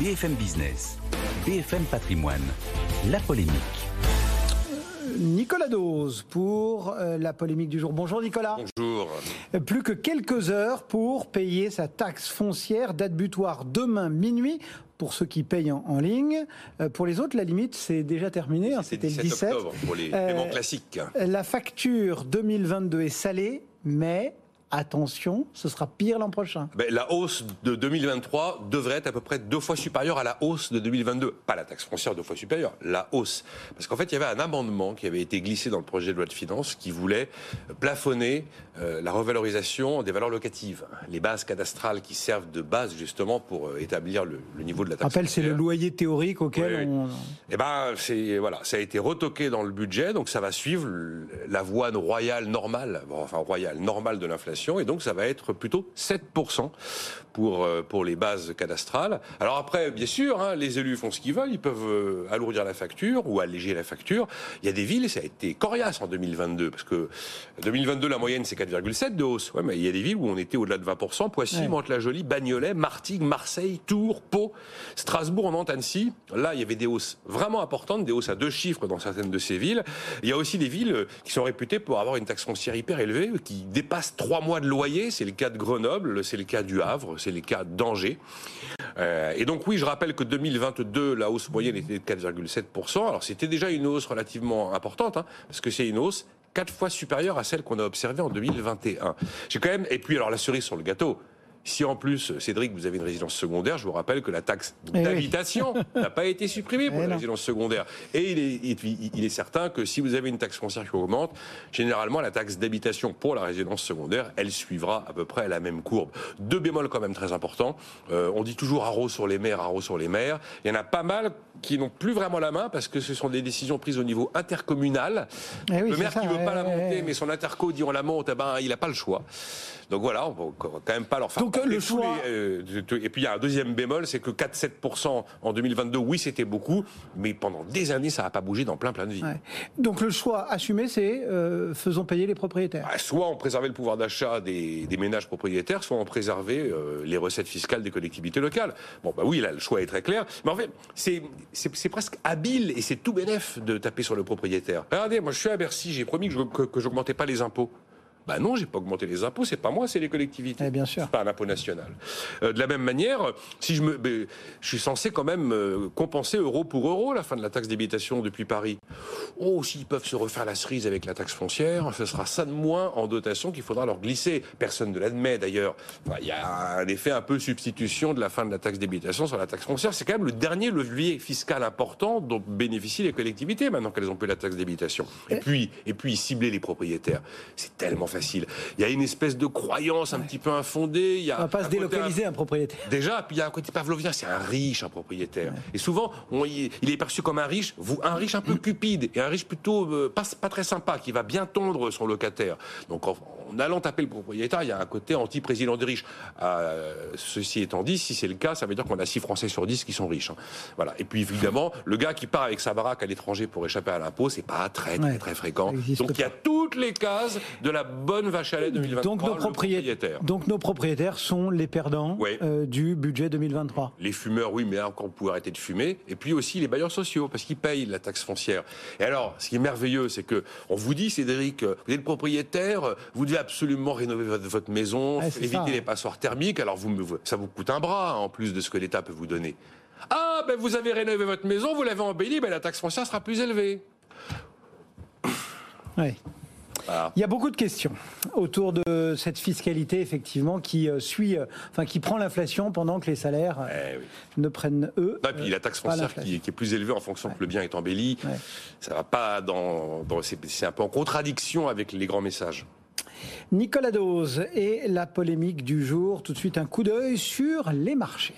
BFM Business, BFM Patrimoine, la polémique. Nicolas Dose pour euh, la polémique du jour. Bonjour Nicolas. Bonjour. Plus que quelques heures pour payer sa taxe foncière, date butoir demain minuit pour ceux qui payent en, ligne. Euh, pour les autres, la limite, c'est déjà terminé. Hein, C'était le 17 octobre pour les paiements euh, classiques. La facture 2022 est salée, mais attention, ce sera pire l'an prochain. Ben, la hausse de 2023 devrait être à peu près deux fois supérieure à la hausse de 2022. Pas la taxe foncière deux fois supérieure, la hausse. Parce qu'en fait, il y avait un amendement qui avait été glissé dans le projet de loi de finances qui voulait plafonner euh, la revalorisation des valeurs locatives. Les bases cadastrales qui servent de base justement pour euh, établir le, niveau de la taxe. Rappelle, c'est le loyer théorique auquel on. Eh ben, c'est voilà, ça a été retoqué dans le budget, donc ça va suivre la voie royale normale, enfin royale normale de l'inflation et donc ça va être plutôt 7% pour, euh, pour les bases cadastrales. Alors après, bien sûr, hein, les élus font ce qu'ils veulent, ils peuvent euh, alourdir la facture ou alléger la facture. Il y a des villes, ça a été coriace en 2022, parce que 2022, la moyenne, c'est 4,7 de hausse. Ouais, mais il y a des villes où on était au-delà de 20%, Poissy, ouais. Mantes-la-Jolie, Bagnolet, Martigues, Marseille, Tours, Pau, Strasbourg, Nantes, Annecy. Là, il y avait des hausses vraiment importantes, des hausses à deux chiffres dans certaines de ces villes. Il y a aussi des villes qui sont réputées pour avoir une taxe foncière hyper élevée, qui dépassent trois mois de loyer. C'est le cas de Grenoble, c'est le cas du Havre, c'est le cas d'Angers. Euh, et donc oui, je rappelle que 2022, la hausse moyenne était de 4,7%. Alors c'était déjà une hausse relativement importante, hein, parce que c'est une hausse quatre fois supérieure à celle qu'on a observée en 2021. J'ai quand même, et puis alors la cerise sur le gâteau, si en plus, Cédric, vous avez une résidence secondaire, je vous rappelle que la taxe eh d'habitation n'a pas été supprimée pour eh la résidence secondaire. Et il est, il est, certain que si vous avez une taxe foncière qui augmente, généralement la taxe d'habitation pour la résidence secondaire, elle suivra à peu près la même courbe. Deux bémols quand même très importants. Euh, on dit toujours haro sur les mers, haro sur les mers. Il y en a pas mal qui n'ont plus vraiment la main parce que ce sont des décisions prises au niveau intercommunal. Eh le maire qui veut pas la monter, mais son interco dit on la monte, eh ben, il n'a pas le choix. Donc voilà, on va quand même pas leur faire le choix. Euh, et puis il y a un deuxième bémol, c'est que 4-7% en 2022, oui, c'était beaucoup, mais pendant des années, ça n'a pas bougé dans plein plein de villes. Donc le choix assumé, c'est euh, faisons payer les propriétaires. Bah, soit on préservait le pouvoir d'achat des, ménages propriétaires, soit on préservait euh, les recettes fiscales des collectivités locales. Bon, bah oui, là, le choix est très clair. Mais en fait, c'est presque habile et c'est tout bénef de taper sur le propriétaire. Regardez, moi je suis à Bercy, j'ai promis que je que, j'augmentais pas les impôts. Ben non, j'ai pas augmenté les impôts, c'est pas moi, c'est les collectivités. Eh bien sûr. Pas un impôt national. Euh, de la même manière, si je me, ben, je suis censé quand même euh, compenser euro pour euro la fin de la taxe d'habitation depuis Paris. Oh, s'ils peuvent se refaire la cerise avec la taxe foncière, ce sera ça de moins en dotation qu'il faudra leur glisser. Personne ne l'admet d'ailleurs. Il y a un effet un peu substitution de la fin de la taxe d'habitation sur la taxe foncière. C'est quand même le dernier levier fiscal important dont bénéficient les collectivités maintenant qu'elles ont payé la taxe d'habitation. Et puis, et puis cibler les propriétaires. C'est tellement facile. Il y a une espèce de croyance un petit peu infondée. Il y a on va pas se délocaliser un, propriétaire. Déjà, puis il y a un côté pavlovien, c'est un riche, un propriétaire. Et souvent, il est perçu comme un riche, vous, un riche un peu cupide et un riche plutôt euh, pas, pas, très sympa, qui va bien tondre son locataire. Donc en, allant taper le propriétaire, il y a un côté anti-président des riches. Euh, ceci étant dit, si c'est le cas, ça veut dire qu'on a 6 Français sur 10 qui sont riches. Hein. Voilà. Et puis évidemment, le gars qui part avec sa baraque à l'étranger pour échapper à l'impôt, c'est pas très très très fréquent. Donc il y a toutes les cases de la bonne vache à lait 2023. Donc nos, propriétaires. Donc nos propriétaires sont les perdants euh, du budget 2023. Les fumeurs, oui, mais encore pour arrêter de fumer. Et puis aussi les bailleurs sociaux, parce qu'ils payent la taxe foncière. Et alors, ce qui est merveilleux, c'est que on vous dit, Cédric, vous êtes propriétaire, vous devez absolument rénover votre, maison, éviter les passoires thermiques. Alors vous, ça vous coûte un bras en plus de ce que l'État peut vous donner. Ah, ben vous avez rénové votre maison, vous l'avez embellie, ben la taxe foncière sera plus élevée. Oui. Il y a beaucoup de questions autour de cette fiscalité effectivement qui euh, suit, euh, enfin qui prend l'inflation pendant que les salaires euh, eh ne prennent eux. et puis la taxe foncière qui, est plus élevée en fonction que le bien est embelli, ça va pas dans, c'est un peu en contradiction avec les grands messages. Nicolas Dose et la polémique du jour. Tout de suite un coup d'œil sur les marchés.